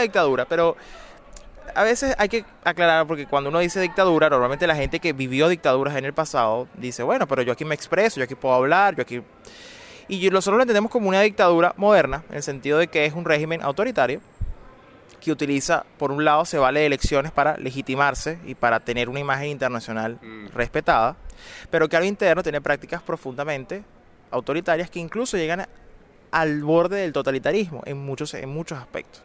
una dictadura, pero a veces hay que aclarar porque cuando uno dice dictadura, normalmente la gente que vivió dictaduras en el pasado dice, bueno, pero yo aquí me expreso, yo aquí puedo hablar, yo aquí... Y nosotros lo entendemos como una dictadura moderna, en el sentido de que es un régimen autoritario que utiliza, por un lado, se vale de elecciones para legitimarse y para tener una imagen internacional mm. respetada, pero que a lo interno tiene prácticas profundamente autoritarias que incluso llegan al borde del totalitarismo en muchos, en muchos aspectos.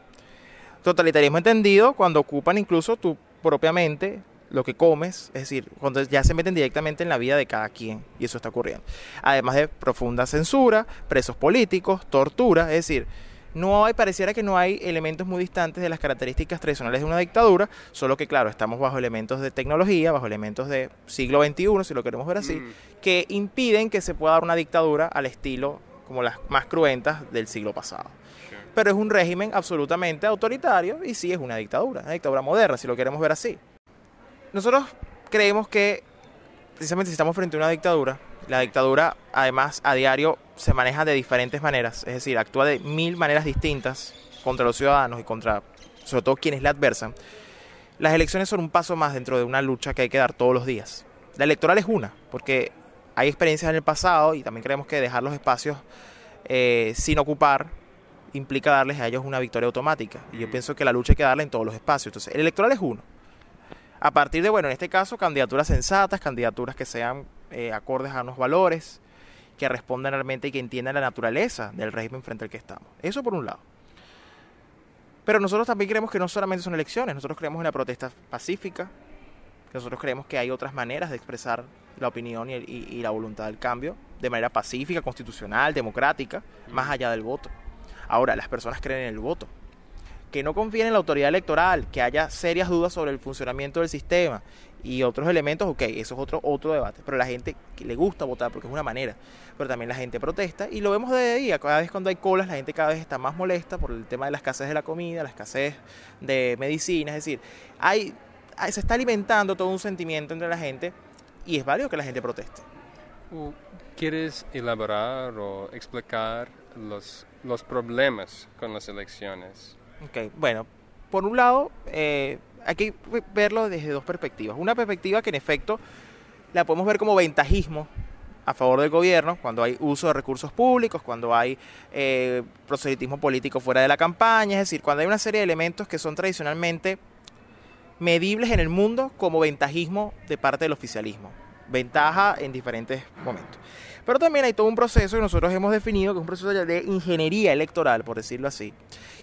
Totalitarismo entendido cuando ocupan incluso tu propiamente lo que comes, es decir, cuando ya se meten directamente en la vida de cada quien, y eso está ocurriendo. Además de profunda censura, presos políticos, tortura, es decir, no hay, pareciera que no hay elementos muy distantes de las características tradicionales de una dictadura, solo que claro, estamos bajo elementos de tecnología, bajo elementos de siglo XXI, si lo queremos ver así, mm. que impiden que se pueda dar una dictadura al estilo como las más cruentas del siglo pasado. Pero es un régimen absolutamente autoritario y sí es una dictadura, una dictadura moderna, si lo queremos ver así. Nosotros creemos que precisamente si estamos frente a una dictadura, la dictadura, además, a diario se maneja de diferentes maneras, es decir, actúa de mil maneras distintas contra los ciudadanos y contra, sobre todo, quienes la adversan. Las elecciones son un paso más dentro de una lucha que hay que dar todos los días. La electoral es una, porque hay experiencias en el pasado y también creemos que dejar los espacios eh, sin ocupar implica darles a ellos una victoria automática. Y yo pienso que la lucha hay que darla en todos los espacios. Entonces, el electoral es uno. A partir de, bueno, en este caso, candidaturas sensatas, candidaturas que sean eh, acordes a unos valores, que respondan realmente y que entiendan la naturaleza del régimen frente al que estamos. Eso por un lado. Pero nosotros también creemos que no solamente son elecciones, nosotros creemos en la protesta pacífica, nosotros creemos que hay otras maneras de expresar la opinión y, la voluntad del cambio de manera pacífica, constitucional, democrática, más allá del voto. Ahora, las personas creen en el voto, que no confíen en la autoridad electoral, que haya serias dudas sobre el funcionamiento del sistema y otros elementos, ok, eso es otro, otro debate. Pero la gente le gusta votar porque es una manera. Pero también la gente protesta y lo vemos de día. Cada vez cuando hay colas, la gente cada vez está más molesta por el tema de la escasez de la comida, la escasez de medicina. Es decir, hay, se está alimentando todo un sentimiento entre la gente y es válido que la gente proteste. ¿Quieres elaborar o explicar los, los problemas con las elecciones? Ok, bueno, por un lado, eh, hay que verlo desde dos perspectivas. Una perspectiva que en efecto la podemos ver como ventajismo a favor del gobierno, cuando hay uso de recursos públicos, cuando hay eh, proselitismo político fuera de la campaña, es decir, cuando hay una serie de elementos que son tradicionalmente medibles en el mundo como ventajismo de parte del oficialismo. Ventaja en diferentes momentos. Pero también hay todo un proceso que nosotros hemos definido, que es un proceso de ingeniería electoral, por decirlo así,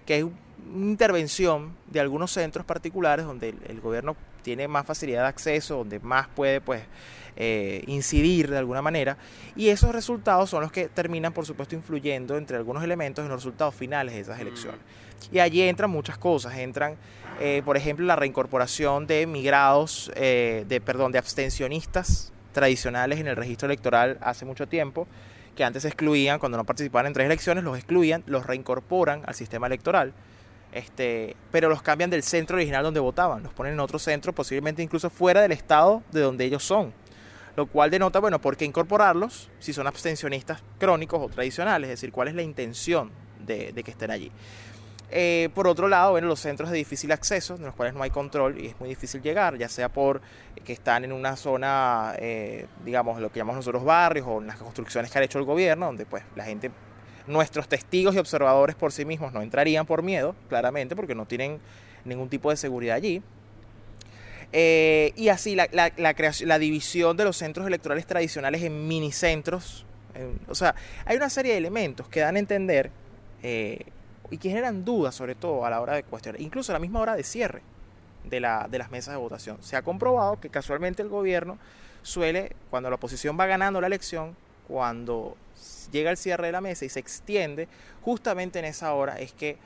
que es una intervención de algunos centros particulares donde el, gobierno tiene más facilidad de acceso, donde más puede pues eh, incidir de alguna manera. Y esos resultados son los que terminan por supuesto influyendo entre algunos elementos en los resultados finales de esas elecciones. Y allí entran muchas cosas, entran eh, por ejemplo la reincorporación de migrados, eh, de perdón, de abstencionistas tradicionales en el registro electoral hace mucho tiempo que antes excluían cuando no participaban en tres elecciones, los excluían, los reincorporan al sistema electoral este, pero los cambian del centro original donde votaban, los ponen en otro centro, posiblemente incluso fuera del estado de donde ellos son. Lo cual denota, bueno, ¿por qué incorporarlos si son abstencionistas crónicos o tradicionales? Es decir, ¿cuál es la intención de, que estén allí? Eh, por otro lado, bueno, los centros de difícil acceso, en los cuales no hay control y es muy difícil llegar, ya sea por que están en una zona, eh, digamos, lo que llamamos nosotros barrios o en las construcciones que ha hecho el gobierno, donde pues la gente Nuestros testigos y observadores por sí mismos no entrarían por miedo, claramente, porque no tienen ningún tipo de seguridad allí. Eh, y así la, creación, la división de los centros electorales tradicionales en minicentros. o sea, hay una serie de elementos que dan a entender y que generan dudas, sobre todo a la hora de cuestionar, incluso a la misma hora de cierre de, la, de las mesas de votación. Se ha comprobado que casualmente el gobierno suele, cuando la oposición va ganando la elección, cuando llega el cierre de la mesa y se extiende, justamente en esa hora es que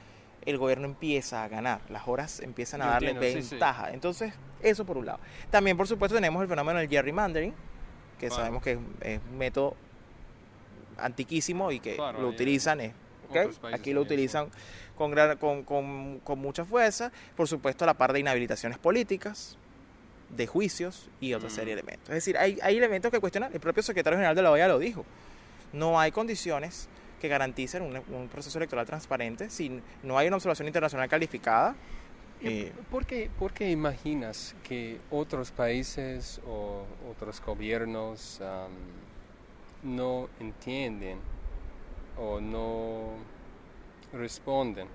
el gobierno empieza a ganar, las horas empiezan a darle ventaja. Entonces, eso por un lado. También, por supuesto, tenemos el fenómeno del gerrymandering, que sabemos que es, un método antiquísimo y que lo utilizan. Aquí lo utilizan con, con, con, mucha fuerza. Por supuesto, la par de inhabilitaciones políticas, de juicios y otra serie de elementos. Es decir, hay, hay elementos que cuestionan. El propio secretario general de la OEA lo dijo no hay condiciones que garanticen un, un proceso electoral transparente. Si no hay una observación internacional calificada, eh, ¿Por, qué, ¿Por, qué, imaginas que otros países o otros gobiernos no entienden o no responden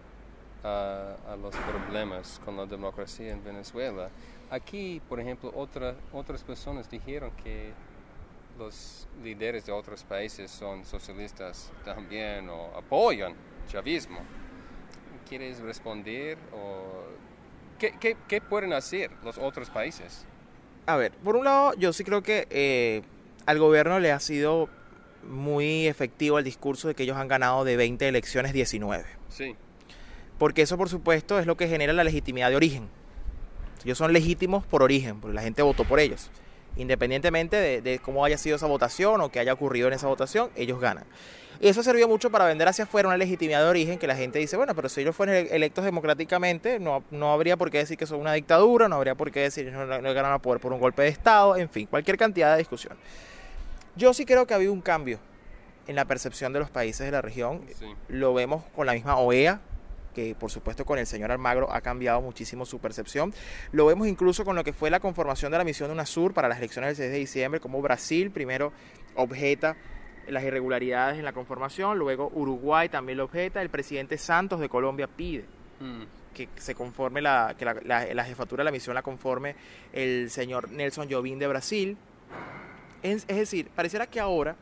a, los problemas con la democracia en Venezuela? Aquí, por ejemplo, otra, otras personas dijeron que los líderes de otros países son socialistas también o apoyan chavismo. ¿Quieres responder o ¿Qué, pueden hacer los otros países? A ver, por un lado, yo sí creo que eh, al gobierno le ha sido muy efectivo el discurso de que ellos han ganado de 20 elecciones 19. Sí. Porque eso, por supuesto, es lo que genera la legitimidad de origen. Ellos son legítimos por origen, porque la gente votó por ellos. Independientemente de, de cómo haya sido esa votación o qué haya ocurrido en esa votación, ellos ganan. Y eso sirvió mucho para vender hacia afuera una legitimidad de origen que la gente dice, bueno, pero si ellos fueron electos democráticamente, no, no habría por qué decir que son una dictadura, no habría por qué decir que no, no ganan a poder por un golpe de Estado, en fin, cualquier cantidad de discusión. Yo sí creo que ha habido un cambio en la percepción de los países de la región. Lo vemos con la misma OEA, que por supuesto con el señor Almagro ha cambiado muchísimo su percepción. Lo vemos incluso con lo que fue la conformación de la misión de UNASUR para las elecciones del 6 de diciembre, como Brasil primero objeta las irregularidades en la conformación, luego Uruguay también lo objeta, el presidente Santos de Colombia pide mm. que se conforme la, que la, jefatura de la misión la conforme el señor Nelson Jobim de Brasil. Es, decir, pareciera que ahora,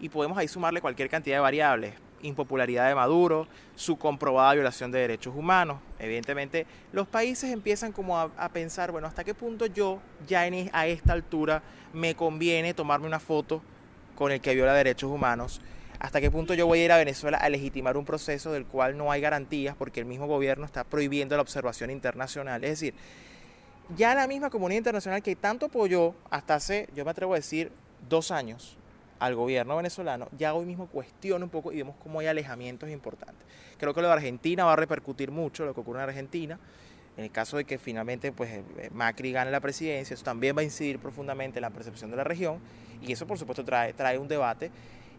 y podemos ahí sumarle cualquier cantidad de variables, impopularidad de Maduro, su comprobada violación de derechos humanos. Evidentemente, los países empiezan como a, a pensar, bueno, ¿hasta qué punto yo ya en, a esta altura me conviene tomarme una foto con el que viola derechos humanos, hasta qué punto yo voy a ir a Venezuela a legitimar un proceso del cual no hay garantías porque el mismo gobierno está prohibiendo la observación internacional. Es decir, ya la misma comunidad internacional que tanto apoyó hasta hace, yo me atrevo a decir, dos años al gobierno venezolano, ya hoy mismo cuestiona un poco y vemos cómo hay alejamientos importantes. Creo que lo de Argentina va a repercutir mucho, lo que ocurre en Argentina. En el caso de que finalmente pues, eh, Macri gane la presidencia, eso también va a incidir profundamente en la percepción de la región y eso por supuesto trae, trae un debate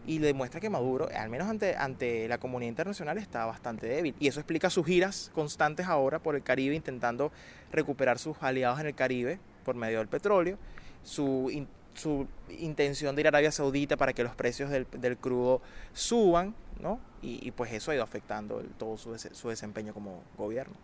y demuestra que Maduro, al menos ante, ante la comunidad internacional, está bastante débil. Y eso explica sus giras constantes ahora por el Caribe, intentando recuperar sus aliados en el Caribe por medio del petróleo, su, su intención de ir a Arabia Saudita para que los precios del, del crudo suban, ¿no? Y, pues eso ha ido afectando todo su, su desempeño como gobierno.